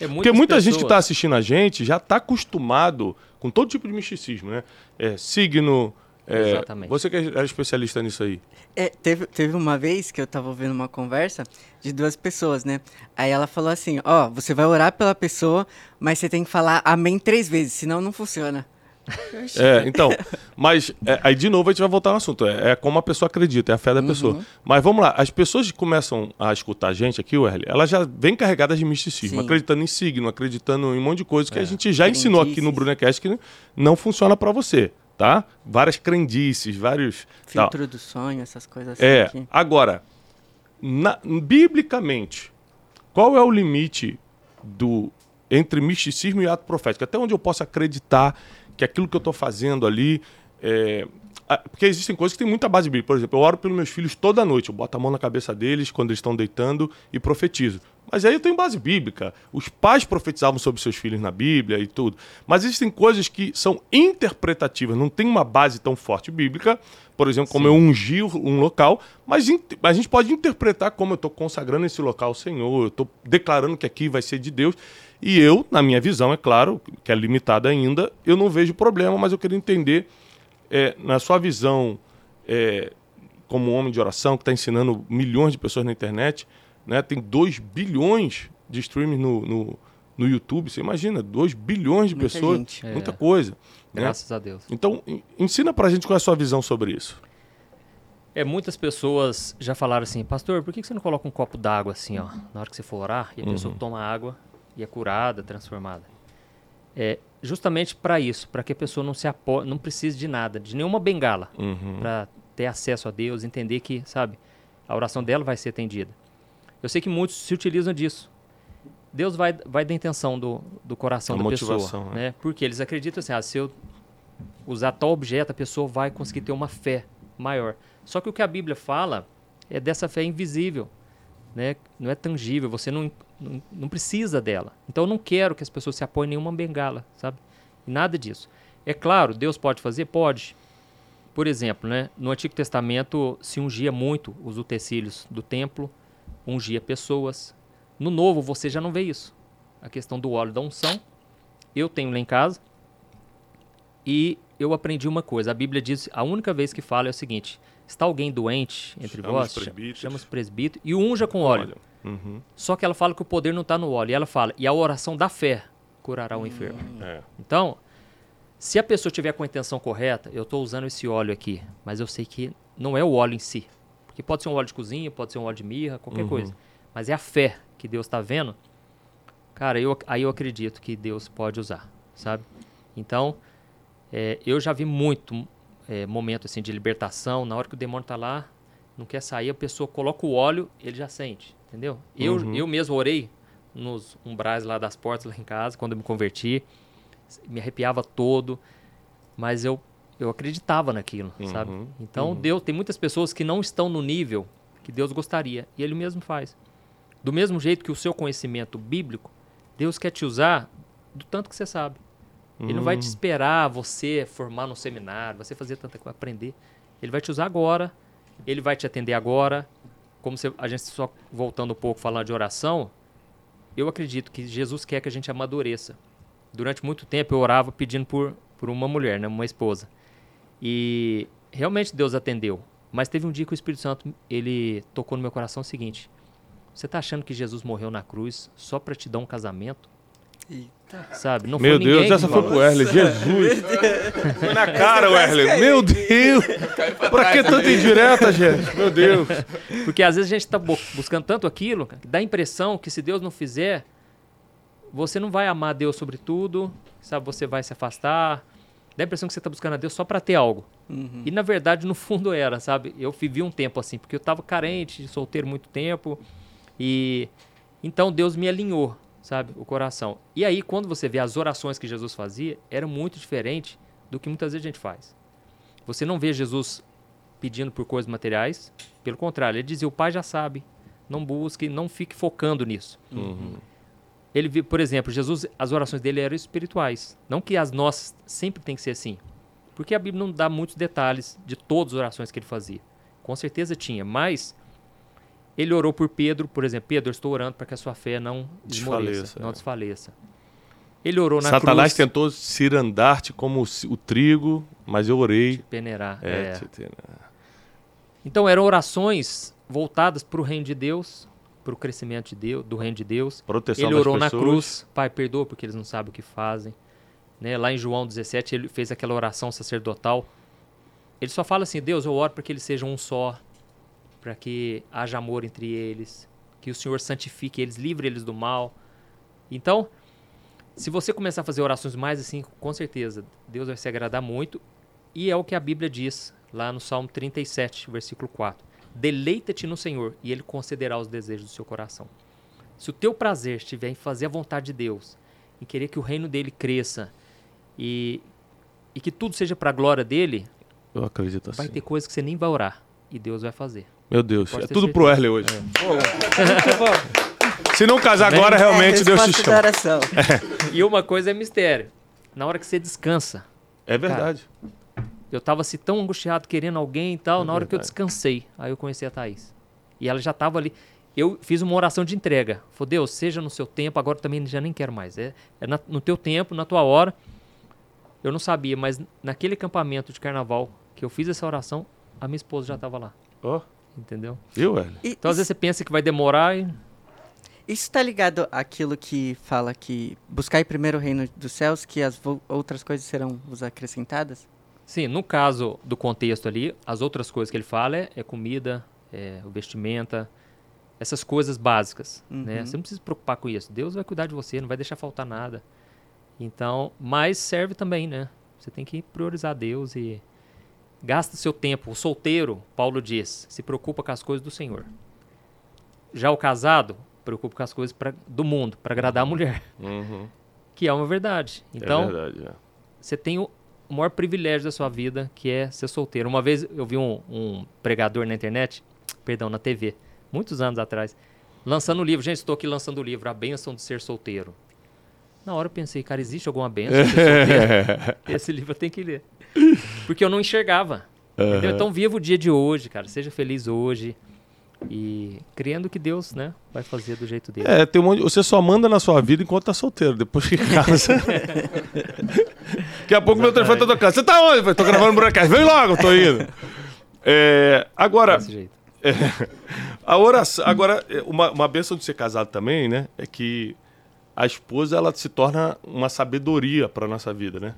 É Porque muita gente que está pessoas- assistindo a gente já está acostumado com todo tipo de misticismo, né? É, signo. É, Exatamente. Você que é especialista nisso aí. É, teve, teve uma vez que eu tava ouvindo uma conversa de duas pessoas, né? Aí ela falou assim, ó, você vai orar pela pessoa, mas você tem que falar amém três vezes, senão não funciona. [laughs] É, então, mas é, aí de novo a gente vai voltar no assunto. É, é como a pessoa acredita, é a fé da pessoa. Mas vamos lá, as pessoas que começam a escutar a gente aqui, Werley, elas já vêm carregadas de misticismo, Sim. acreditando em signo, acreditando em um monte de coisa que a gente já ensinou aqui no. Brunecast que não funciona para você, tá? Várias crendices, vários. tal. Filtro do sonho, essas coisas assim. É, que- agora, na- biblicamente, qual é o limite do entre misticismo e ato profético? Até onde eu posso acreditar que aquilo que eu estou fazendo ali. é, porque existem coisas que têm muita base bíblica. Por exemplo, eu oro pelos meus filhos toda noite. Eu boto a mão na cabeça deles quando eles estão deitando e profetizo. Mas aí eu tenho base bíblica. Os pais profetizavam sobre seus filhos na Bíblia e tudo. Mas existem coisas que são interpretativas, não tem uma base tão forte bíblica. Por exemplo, como eu ungir um local, mas a gente pode interpretar como eu estou consagrando esse local ao Senhor, eu estou declarando que aqui vai ser de Deus. E eu, na minha visão, é claro, que é limitada ainda, eu não vejo problema, mas eu queria entender, é, na sua visão, é, como homem de oração, que está ensinando milhões de pessoas na internet, né? Tem 2 bilhões de streams no, no, no YouTube. Você imagina, 2 bilhões de Muita pessoas. gente. Muita É. coisa. né? Graças a Deus. Então, en- ensina pra gente qual é a sua visão sobre isso. É, muitas pessoas já falaram assim, pastor, por que você não coloca um copo d'água assim, ó, na hora que você for orar, e a pessoa toma água e é curada, transformada? É justamente para isso, para que a pessoa não se apo não precise de nada, de nenhuma bengala, Uhum. para ter acesso a Deus, entender que, sabe, a oração dela vai ser atendida. Eu sei que muitos se utilizam disso. Deus vai, vai da intenção do, do coração A da pessoa, né? né? Porque eles acreditam assim, ah, se eu usar tal objeto, a pessoa vai conseguir ter uma fé maior. Só que o que a Bíblia fala é dessa fé invisível, né? Não é tangível, você não, não, precisa dela. Então eu não quero que as pessoas se apoiem em nenhuma bengala, sabe? Nada disso. É claro, Deus pode fazer? Pode. Por exemplo, né, no Antigo Testamento se ungia muito os utensílios do templo, ungia pessoas. No Novo você já não vê isso. A questão do óleo da unção. Eu tenho lá em casa. E eu aprendi uma coisa. A Bíblia diz, a única vez que fala é o seguinte: está alguém doente entre Chama vós, os presbíteros. chama os presbíteros e unja com óleo. Uhum. Só que ela fala que o poder não está no óleo. E ela fala, e a oração da fé curará o enfermo. É. Então, se a pessoa tiver com a intenção correta, eu estou usando esse óleo aqui, mas eu sei que não é o óleo em si. Porque pode ser um óleo de cozinha, pode ser um óleo de mirra, qualquer Uhum. coisa. Mas é a fé que Deus está vendo. Cara, eu, aí eu acredito que Deus pode usar, sabe? Então, é, eu já vi muito é, momento assim de libertação. Na hora que o demônio está lá, não quer sair, a pessoa coloca o óleo, ele já sente, entendeu? Eu, Uhum. eu mesmo orei nos umbrais lá das portas lá em casa, quando eu me converti. Me arrepiava todo, mas eu, eu acreditava naquilo, sabe? Uhum, Então, Deus, tem muitas pessoas que não estão no nível que Deus gostaria, e Ele mesmo faz. Do mesmo jeito que o seu conhecimento bíblico, Deus quer te usar do tanto que você sabe. Ele não vai Hum. te esperar você formar num seminário, você fazer tanta coisa, aprender. Ele vai te usar agora, ele vai te atender agora. Como você- a gente só voltando um pouco falando de oração, eu acredito que Jesus quer que a gente amadureça. Durante muito tempo eu orava pedindo por, por uma mulher, né, uma esposa. E realmente Deus atendeu. Mas teve um dia que o Espírito Santo ele tocou no meu coração o seguinte: Você tá achando que Jesus morreu na cruz só para te dar um casamento? Eita. Sabe? Não Meu foi ninguém Deus, que essa foi pro Wesley. Jesus. [laughs] Foi na cara, Wesley. Meu Deus. Pra que tanta indireta, gente? Meu Deus. Porque às vezes a gente está buscando tanto aquilo, que dá a impressão que se Deus não fizer, você não vai amar Deus sobre tudo, sabe? Você vai se afastar. Dá a impressão que você está buscando a Deus só para ter algo. Uhum. E na verdade, no fundo era, sabe? Eu vivi um tempo assim, porque eu estava carente, solteiro muito tempo. E então Deus me alinhou, sabe? O coração. E aí, quando você vê as orações que Jesus fazia, era muito diferente do que muitas vezes a gente faz. Você não vê Jesus pedindo por coisas materiais, pelo contrário, ele dizia: o Pai já sabe, não busque, não fique focando nisso. Uhum. Ele, por exemplo, Jesus, as orações dele eram espirituais. Não que as nossas sempre tem que ser assim. Porque a Bíblia não dá muitos detalhes de todas as orações que ele fazia. Com certeza tinha, mas ele orou por Pedro, por exemplo, Pedro, eu estou orando para que a sua fé não Desfaleça, não é. desfaleça. Ele orou na Satanás cruz, tentou cirandar-te como o trigo, mas eu orei. peneirar. É, é. te- te- Então eram orações voltadas para o reino de Deus, para o crescimento de Deus, do reino de Deus. proteção Ele orou na cruz, Pai, perdoa porque eles não sabem o que fazem. Né? Lá em João 17, ele fez aquela oração sacerdotal. Ele só fala assim: Deus, eu oro para que eles sejam um só, para que haja amor entre eles, que o Senhor santifique eles, livre eles do mal. Então, se você começar a fazer orações mais assim, com certeza, Deus vai se agradar muito. E é o que a Bíblia diz lá no Salmo 37, versículo 4. Deleita-te no Senhor e Ele concederá os desejos do seu coração. Se o teu prazer estiver em fazer a vontade de Deus, em querer que o reino dele cresça e, e que tudo seja para a glória dele, Eu acredito assim. vai ter coisas que você nem vai orar e Deus vai fazer. Meu Deus, Pode é tudo certeza. pro Wesley hoje. Se não casar agora, realmente é, Deus te chama. oração. [laughs] E uma coisa é mistério. Na hora que você descansa, É verdade. eu tava assim tão angustiado querendo alguém e tal, É na hora que eu verdade. descansei, aí eu conheci a Thaís. E ela já tava ali. Eu fiz uma oração de entrega. Falei, Deus, seja no seu tempo, agora também já nem quero mais. É, é na- no teu tempo, na tua hora. Eu não sabia, mas naquele acampamento de carnaval que eu fiz essa oração, a minha esposa já tava lá. Ó, Entendeu? Eu, Hélio? E Então, às vezes, você pensa que vai demorar e. Isso tá ligado àquilo que fala que buscar primeiro o reino dos céus, que as vo- outras coisas serão vos acrescentadas? Sim, no caso do contexto ali, as outras coisas que ele fala é, é comida, é o vestimenta, essas coisas básicas, né? Uhum. Você não precisa se preocupar com isso. Deus vai cuidar de você, não vai deixar faltar nada. Então, mas serve também, né? Você tem que priorizar Deus e gasta seu tempo. O solteiro, Paulo diz, se preocupa com as coisas do Senhor. Já o casado, preocupa com as coisas pra, do mundo, para agradar a mulher, Uhum. [laughs] que é uma verdade. Então, é verdade, é. você tem o maior privilégio da sua vida, que é ser solteiro. Uma vez eu vi um, um pregador na internet, perdão, na TV, muitos anos atrás, lançando o livro. Gente, estou aqui lançando o livro, A Bênção de Ser Solteiro. Na hora eu pensei, cara, existe alguma bênção de ser [laughs] solteiro? Esse livro eu tenho que ler. Porque eu não enxergava. entendeu? Então viva o dia de hoje, cara. Seja feliz hoje. E crendo que Deus, né, vai fazer do jeito dele. É, tem um monte, você só manda na sua vida enquanto tá solteiro, depois que casa. [laughs] Daqui a pouco meu telefone tá tocando. Você tá onde? Tô gravando um broadcast. Vem logo, tô indo. É, agora, Desse jeito. a oração, agora, é, uma, uma bênção de ser casado também, né? É que a esposa ela se torna uma sabedoria para nossa vida, né?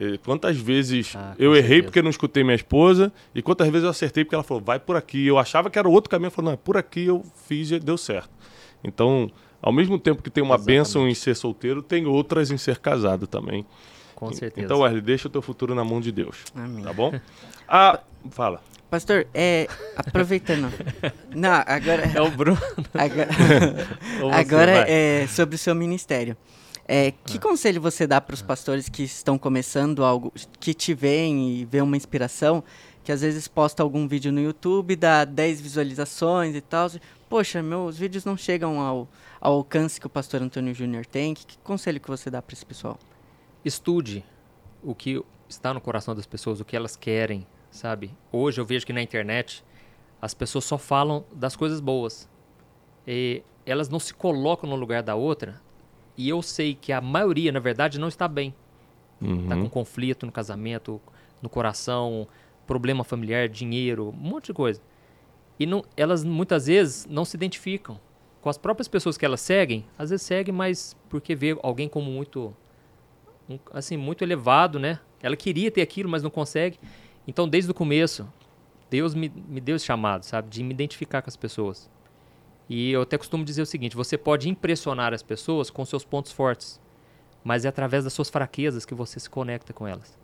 É, Quantas vezes Ah, eu errei certeza. porque não escutei minha esposa e quantas vezes eu acertei porque ela falou, vai por aqui. Eu achava que era outro caminho, ela falou, não, é por aqui eu fiz e deu certo. Então, ao mesmo tempo que tem uma Exatamente. bênção em ser solteiro, tem outras em ser casado também. Com certeza. Então, Wesley, deixa o teu futuro na mão de Deus, Amém. tá bom? Ah, fala. Pastor, é, aproveitando. [laughs] Não, agora. é o Bruno. Agora, [laughs] agora é sobre o seu ministério. É, que conselho você dá para os pastores que estão começando algo, que te veem e vê uma inspiração, que às vezes posta algum vídeo no YouTube, dá 10 visualizações e tal. Poxa, meus vídeos não chegam ao, ao alcance que o pastor Antônio Júnior tem. Que, que conselho que você dá para esse pessoal? estude o que está no coração das pessoas, o que elas querem, sabe? Hoje eu vejo que na internet as pessoas só falam das coisas boas. E elas não se colocam no lugar da outra. E eu sei que a maioria, na verdade, não está bem. Está com conflito no casamento, no coração, problema familiar, dinheiro, um monte de coisa. E não, elas muitas vezes não se identificam com as próprias pessoas que elas seguem. Às vezes seguem, mas porque vê alguém como muito um- assim, muito elevado, né? Ela queria ter aquilo, mas não consegue. Então, desde o começo, Deus me, me deu esse chamado, sabe? De me identificar com as pessoas. E eu até costumo dizer o seguinte: você pode impressionar as pessoas com seus pontos fortes, mas é através das suas fraquezas que você se conecta com elas.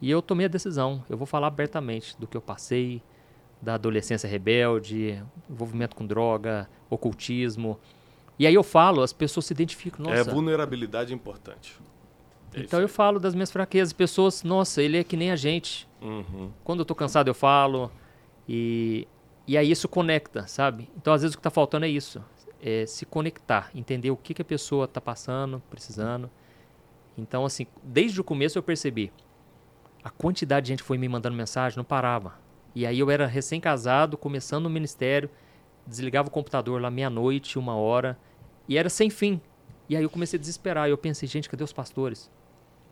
E eu tomei a decisão. Eu vou falar abertamente do que eu passei, da adolescência rebelde, envolvimento com droga, ocultismo. E aí eu falo, as pessoas se identificam. Nossa, É, vulnerabilidade é importante. É então eu falo das minhas fraquezas. Pessoas, nossa, ele é que nem a gente. Uhum. Quando eu tô cansado, eu falo. E, e aí isso conecta, sabe? Então às vezes o que tá faltando é isso. É se conectar, entender o que, que a pessoa tá passando, precisando. Então, assim, desde o começo eu percebi. A quantidade de gente que foi me mandando mensagem não parava. E aí eu era recém-casado, começando o ministério, desligava o computador lá meia-noite, uma hora, e era sem fim. E aí eu comecei a desesperar. E eu pensei, gente, cadê os pastores?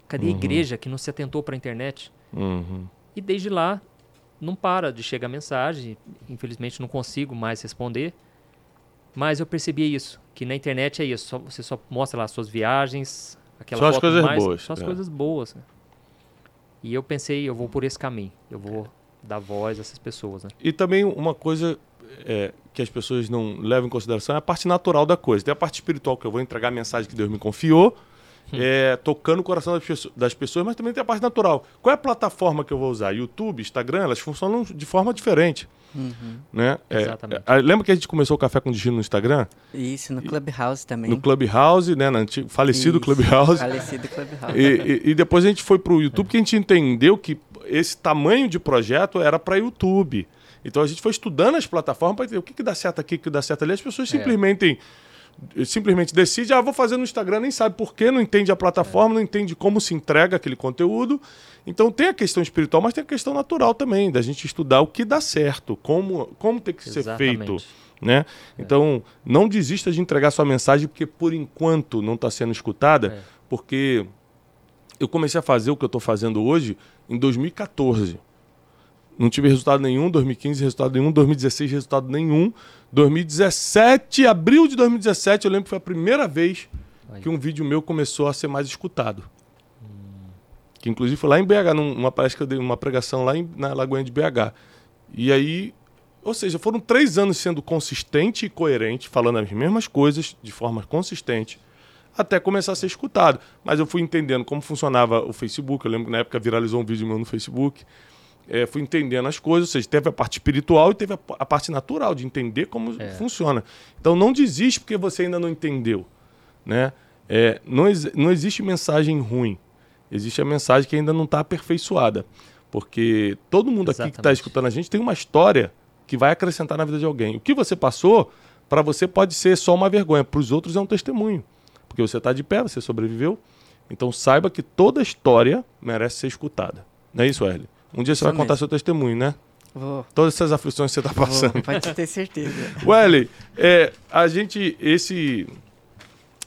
Cadê a igreja que não se atentou para a internet? Uhum. E desde lá, não para de chegar mensagem. Infelizmente, não consigo mais responder. Mas eu percebi isso, que na internet é isso. só- você só mostra lá as suas viagens, aquela Só as coisas mais, boas, Só as é. coisas boas. né? E eu pensei, eu vou por esse caminho. Eu vou dar voz a essas pessoas, né? E também uma coisa é, que as pessoas não levam em consideração é a parte natural da coisa. Tem a parte espiritual, que eu vou entregar a mensagem que Deus me confiou. É, tocando o coração das, pesso- das pessoas, mas também tem a parte natural. Qual é a plataforma que eu vou usar? YouTube, Instagram, elas funcionam de forma diferente. Né? É, Exatamente. é, lembra que a gente começou o Café com Destino no Instagram? Isso, no Clubhouse também. No Clubhouse, né? No antigo, falecido Isso, Clubhouse. Falecido Clubhouse. E, e- e depois a gente foi pro YouTube, que a gente entendeu que esse tamanho de projeto era para YouTube. Então a gente foi estudando as plataformas para entender o que, que dá certo aqui, o que dá certo ali. As pessoas É. simplesmente, decidem, ah, vou fazer no Instagram, nem sabe por quê, não entende a plataforma, não entende como se entrega aquele conteúdo. Então tem a questão espiritual, mas tem a questão natural também, da gente estudar o que dá certo, como, como tem que ser feito. Exatamente. Né? Então, não desista de entregar sua mensagem, porque por enquanto não está sendo escutada, É. porque eu comecei a fazer o que eu estou fazendo hoje em 2014. Não tive resultado nenhum, 2015 resultado nenhum, 2016 resultado nenhum, 2017, abril de 2017, eu lembro que foi a primeira vez Aí. que um vídeo meu começou a ser mais escutado. Que inclusive foi lá em BH, num- numa palestra que eu dei, uma pregação lá em- na Lagoinha de BH. E aí, ou seja, foram três anos sendo consistente e coerente, falando as mesmas coisas de forma consistente, até começar a ser escutado. Mas eu fui entendendo como funcionava o Facebook. Eu lembro que na época viralizou um vídeo meu no Facebook. É, fui entendendo as coisas, ou seja, teve a parte espiritual e teve a, a parte natural de entender como É. funciona. Então não desiste porque você ainda não entendeu. Né? É, não, não existe mensagem ruim. Existe a mensagem que ainda não está aperfeiçoada. Porque todo mundo aqui que está Exatamente. escutando a gente tem uma história que vai acrescentar na vida de alguém. O que você passou, para você pode ser só uma vergonha, para os outros é um testemunho. Porque você está de pé, você sobreviveu. Então saiba que toda história merece ser escutada. Não é isso, Erle? Um dia você vai contar mesmo. seu testemunho, né? Vou, Todas essas aflições que você está vou, passando. pode ter certeza. [laughs] Welly, é, a gente, esse,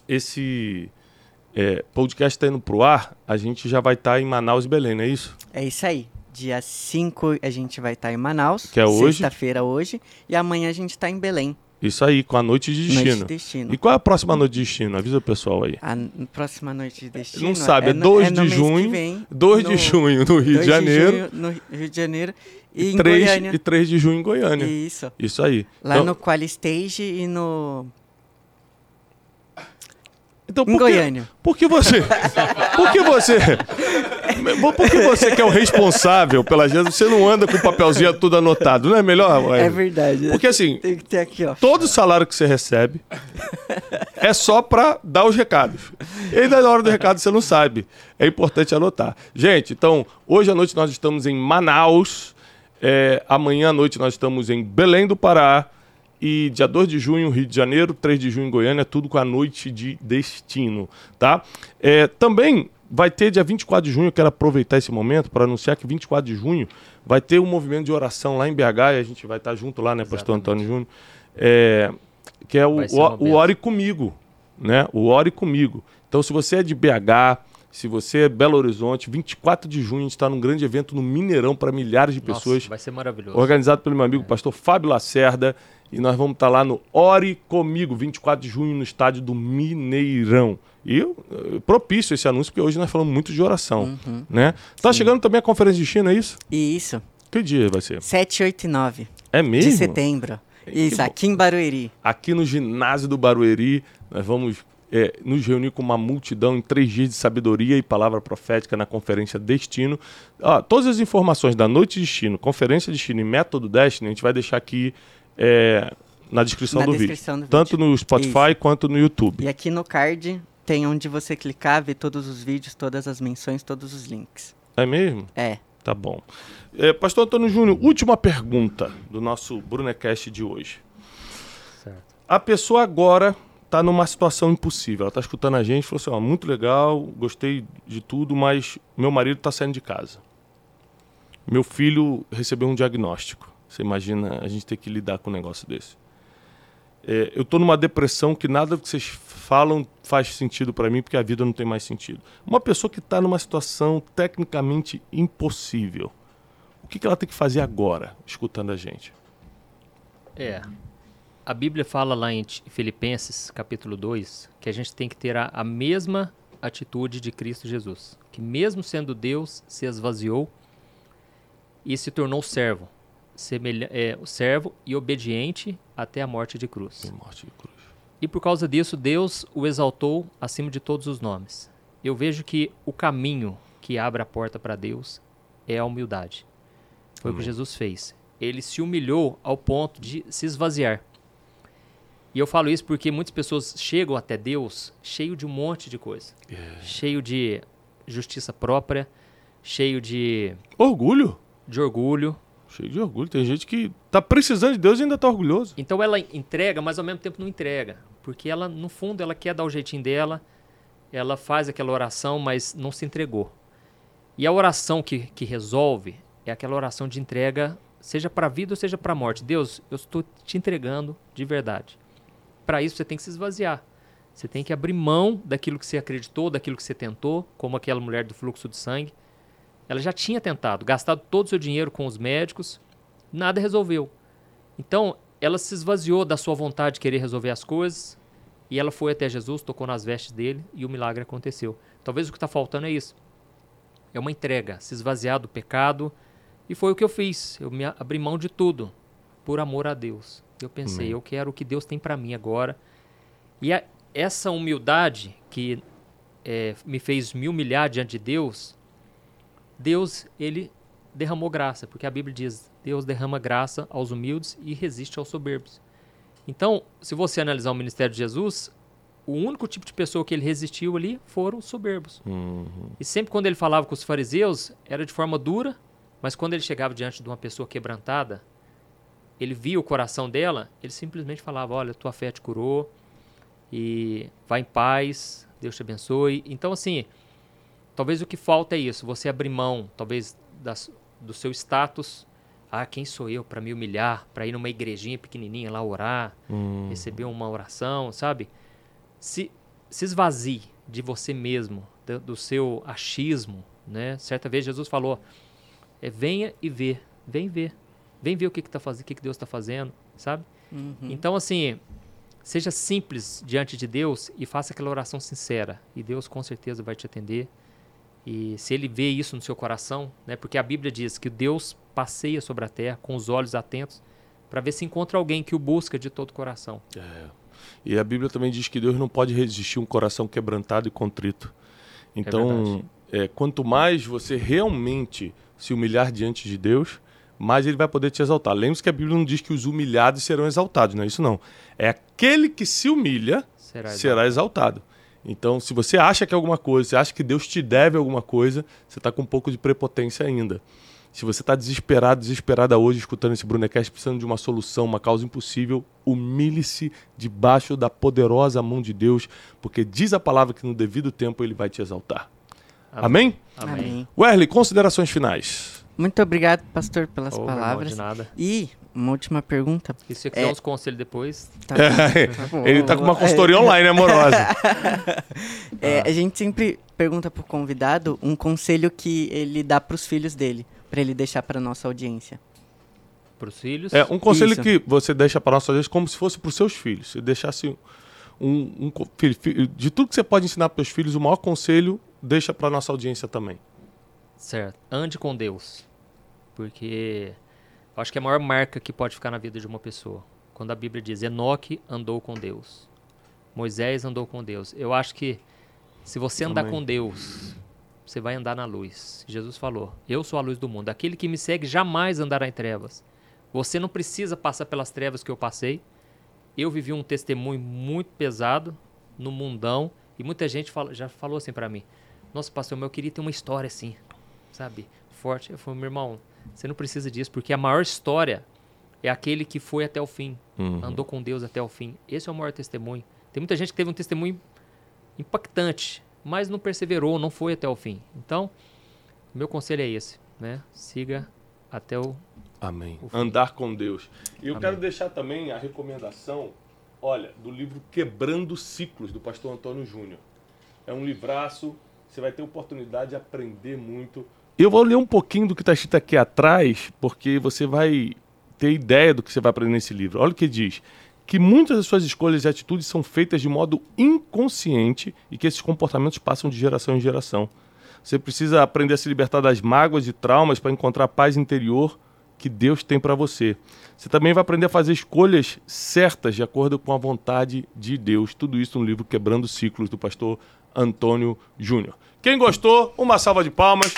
esse é, podcast está indo pro ar, a gente já vai estar em Manaus e Belém, não é isso? É isso aí. Dia 5 a gente vai estar em Manaus. Que é hoje. Sexta-feira hoje. E amanhã a gente está em Belém. Isso aí, com a Noite de Noite Destino. de Destino. E qual é a próxima Noite de Destino? Avisa o pessoal aí. A próxima noite de destino. Não sabe, é no- 2 no de junho, vem, 2 no- de junho no Rio 2 de Janeiro junho no Rio de Janeiro. E, e em 3, Goiânia. e 3 de junho em Goiânia. Isso. Isso aí. Lá então, no Qualistage e no. então, Em por que- Goiânia. Por que você? Por que você? [laughs] Por que você que é o responsável pela gente, você não anda com o papelzinho tudo anotado? Não é melhor? É Wesley? verdade. Porque assim, Tem que ter aqui, ó. todo salário que você recebe é só pra dar os recados. E aí, na hora do recado, você não sabe. É importante anotar. Gente, então, hoje à noite nós estamos em Manaus. É, amanhã à noite nós estamos em Belém do Pará. E dia 2 de junho, Rio de Janeiro, 3 de junho Goiânia, tudo com a noite de destino, tá? É, também vai ter dia 24 de junho, eu quero aproveitar esse momento para anunciar que 24 de junho vai ter um movimento de oração lá em BH e a gente vai estar junto lá, né, pastor Exatamente. Antônio Júnior? É, que é o, o, o. Ore Comigo, né? O Ore Comigo. Então, se você é de BH, se você é Belo Horizonte, 24 de junho a gente está num grande evento no Mineirão para milhares de Nossa, pessoas vai ser maravilhoso. organizado pelo meu amigo pastor Fábio Lacerda. E nós vamos estar lá no Ore Comigo, 24 de junho, no estádio do Mineirão. E eu, eh, propício esse anúncio, porque hoje nós falamos muito de oração. Uhum. Né? Tá chegando também a conferência de China, é isso? Isso. Que dia vai ser? 7, 8 e 9 É mesmo? de setembro. Isso, aqui em Barueri. Aqui no ginásio do Barueri, nós vamos é, nos reunir com uma multidão em três dias de sabedoria e palavra profética na conferência Destino. Ó, todas as informações da Noite Destino, Conferência Destino e Método Destiny, a gente vai deixar aqui é, na descrição, Na do, descrição vídeo. do Tanto vídeo. no Spotify quanto no YouTube. E aqui no card tem onde você clicar, ver todos os vídeos, todas as menções, todos os links. É mesmo? É. Tá bom. É, Pastor Antônio Júnior, última pergunta do nosso Brunecast de hoje. Certo. A pessoa agora está numa situação impossível. Ela está escutando a gente falou assim: ó, muito legal, gostei de tudo, mas meu marido está saindo de casa. Meu filho recebeu um diagnóstico. Você imagina a gente ter que lidar com um negócio desse. É, eu estou numa depressão que nada que vocês falam faz sentido para mim, porque a vida não tem mais sentido. Uma pessoa que está numa situação tecnicamente impossível, o que, que ela tem que fazer agora, escutando a gente? É. A Bíblia fala lá em Filipenses, capítulo 2, que a gente tem que ter a, a mesma atitude de Cristo Jesus. Que mesmo sendo Deus, se esvaziou e se tornou servo. Semelha é, o servo e obediente até a morte de cruz. Em morte de cruz. E por causa disso, Deus o exaltou acima de todos os nomes. Eu vejo que o caminho que abre a porta para Deus é a humildade. Foi o que. Jesus fez. Ele se humilhou ao ponto de se esvaziar. E eu falo isso porque muitas pessoas chegam até Deus cheio de um monte de coisa. Cheio de justiça própria, cheio de, Orgulho. de orgulho. Cheio de orgulho. Tem gente que tá precisando de Deus e ainda tá orgulhoso. Então ela entrega, mas ao mesmo tempo não entrega. Porque ela, no fundo, ela quer dar o jeitinho dela, ela faz aquela oração, mas não se entregou. E a oração que, que resolve é aquela oração de entrega, seja para a vida ou seja para a morte. Deus, eu estou te entregando de verdade. Para isso você tem que se esvaziar. Você tem que abrir mão daquilo que você acreditou, daquilo que você tentou, como aquela mulher do fluxo de sangue. Ela já tinha tentado, gastado todo o seu dinheiro com os médicos, nada resolveu. Então, ela se esvaziou da sua vontade de querer resolver as coisas e ela foi até Jesus, tocou nas vestes dele e o milagre aconteceu. Talvez o que está faltando é isso. É uma entrega, se esvaziar do pecado. E foi o que eu fiz. Eu me abri mão de tudo por amor a Deus. Eu pensei, Amém. eu quero o que Deus tem para mim agora. E a- essa humildade que é, me fez me humilhar diante de Deus, Deus, ele derramou graça, porque a Bíblia diz: Deus derrama graça aos humildes e resiste aos soberbos. Então, se você analisar o ministério de Jesus, o único tipo de pessoa que ele resistiu ali foram os soberbos. Uhum. E sempre quando ele falava com os fariseus, era de forma dura, mas quando ele chegava diante de uma pessoa quebrantada, ele via o coração dela, ele simplesmente falava: Olha, tua fé te curou, e vai em paz, Deus te abençoe. Então, assim, talvez o que falta é isso, você abrir mão, talvez, das, do seu status. Ah, quem sou eu para me humilhar, para ir numa igrejinha pequenininha lá orar, Hum. receber uma oração, sabe? Se, se esvazie de você mesmo, do, do seu achismo, né? Certa vez Jesus falou, é, venha e vê, vem ver, vem ver o que que, tá fazendo, o que, que Deus está fazendo, sabe? Uhum. Então, assim, seja simples diante de Deus e faça aquela oração sincera. E Deus com certeza vai te atender. E se ele vê isso no seu coração, né? Porque a Bíblia diz que Deus passeia sobre a terra com os olhos atentos para ver se encontra alguém que o busca de todo o coração. É. E a Bíblia também diz que Deus não pode resistir um coração quebrantado e contrito. Então, é, quanto mais você realmente se humilhar diante de Deus, mais ele vai poder te exaltar. Lembre-se que a Bíblia não diz que os humilhados serão exaltados, não é isso não. É aquele que se humilha Será, será exaltado. Então, se você acha que é alguma coisa, você acha que Deus te deve alguma coisa, você está com um pouco de prepotência ainda. Se você está desesperado, desesperada hoje, escutando esse Brunecast, precisando de uma solução, uma causa impossível, humilhe-se debaixo da poderosa mão de Deus, porque diz a palavra que no devido tempo ele vai te exaltar. Amém? Amém. Amém. Wesley, considerações finais. Muito obrigado, pastor, pelas irmão, palavras. de nada. E uma última pergunta. E se você quiser É. uns conselhos depois, Tá [laughs] ele está com uma consultoria online amorosa. [laughs] É, a gente sempre pergunta pro convidado um conselho que ele dá pros filhos dele, pra ele deixar pra nossa audiência. para os filhos, É um conselho Isso. que você deixa para nossa audiência como se fosse para os seus filhos. Se deixasse um, um co- filho- filho- de tudo que você pode ensinar para os filhos, o maior conselho deixa para nossa audiência também. certo, ande com Deus. Porque acho que é a maior marca que pode ficar na vida de uma pessoa. Quando a Bíblia diz, Enoque andou com Deus. Moisés andou com Deus. Eu acho que se você andar Amém. com Deus, você vai andar na luz. Jesus falou, eu sou a luz do mundo. Aquele que me segue jamais andará em trevas. Você não precisa passar pelas trevas que eu passei. Eu vivi um testemunho muito pesado no mundão e muita gente fala- já falou assim pra mim: Nossa, pastor, mas eu queria ter uma história assim, sabe? Forte. Eu falei: Meu irmão, você não precisa disso, porque a maior história é aquele que foi até o fim, Uhum. andou com Deus até o fim. Esse é o maior testemunho. Tem muita gente que teve um testemunho impactante, mas não perseverou, não foi até o fim. Então, meu conselho é esse, né? Siga até o Amém. O. Andar com Deus. E eu Amém. quero deixar também a recomendação, olha, do livro Quebrando Ciclos, do pastor Antônio Júnior. É um livraço, você vai ter oportunidade de aprender muito. Eu vou ler um pouquinho do que está escrito aqui atrás, porque você vai ter ideia do que você vai aprender nesse livro. Olha o que diz. Que muitas das suas escolhas e atitudes são feitas de modo inconsciente e que esses comportamentos passam de geração em geração. Você precisa aprender a se libertar das mágoas e traumas para encontrar paz interior que Deus tem para você. Você também vai aprender a fazer escolhas certas de acordo com a vontade de Deus. Tudo isso no livro Quebrando Ciclos do pastor Antônio Júnior. Quem gostou, uma salva de palmas.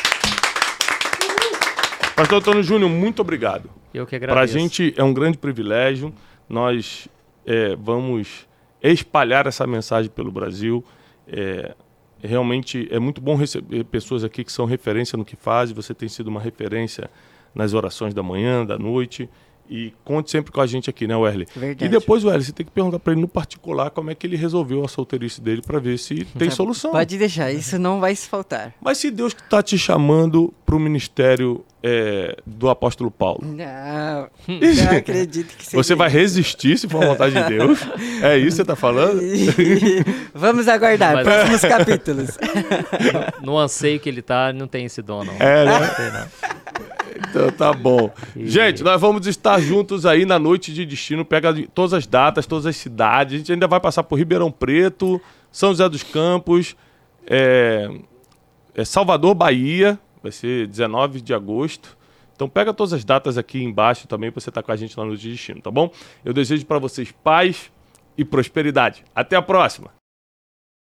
Pastor Antônio Júnior, muito obrigado. Eu que Para a agradeço. gente é um grande privilégio. Nós é, vamos espalhar essa mensagem pelo Brasil. É, realmente é muito bom receber pessoas aqui que são referência no que fazem. Você tem sido uma referência nas orações da manhã, da noite. E conte sempre com a gente aqui, né, Werley? Verdade. E depois, Werley, você tem que perguntar pra ele no particular como é que ele resolveu a solteirice dele pra ver se tem Tá, solução. Pode deixar, isso não vai se faltar. Mas se Deus tá te chamando pro ministério é, do apóstolo Paulo, Não, não acredito que [laughs] seja você vai resistir se for a vontade de Deus? [laughs] É isso que você tá falando? [laughs] Vamos aguardar, Mas- próximos capítulos. No anseio que ele tá, não tem esse dom, não. É, né? Não tem, não. Então tá bom. Gente, nós vamos estar juntos aí na noite de destino. Pega todas as datas, todas as cidades. A gente ainda vai passar por Ribeirão Preto, São José dos Campos, é, é Salvador, Bahia. Vai ser 19 de agosto. Então pega todas as datas aqui embaixo também para você estar com a gente no Noite de Destino, tá bom? Eu desejo para vocês paz e prosperidade. Até a próxima!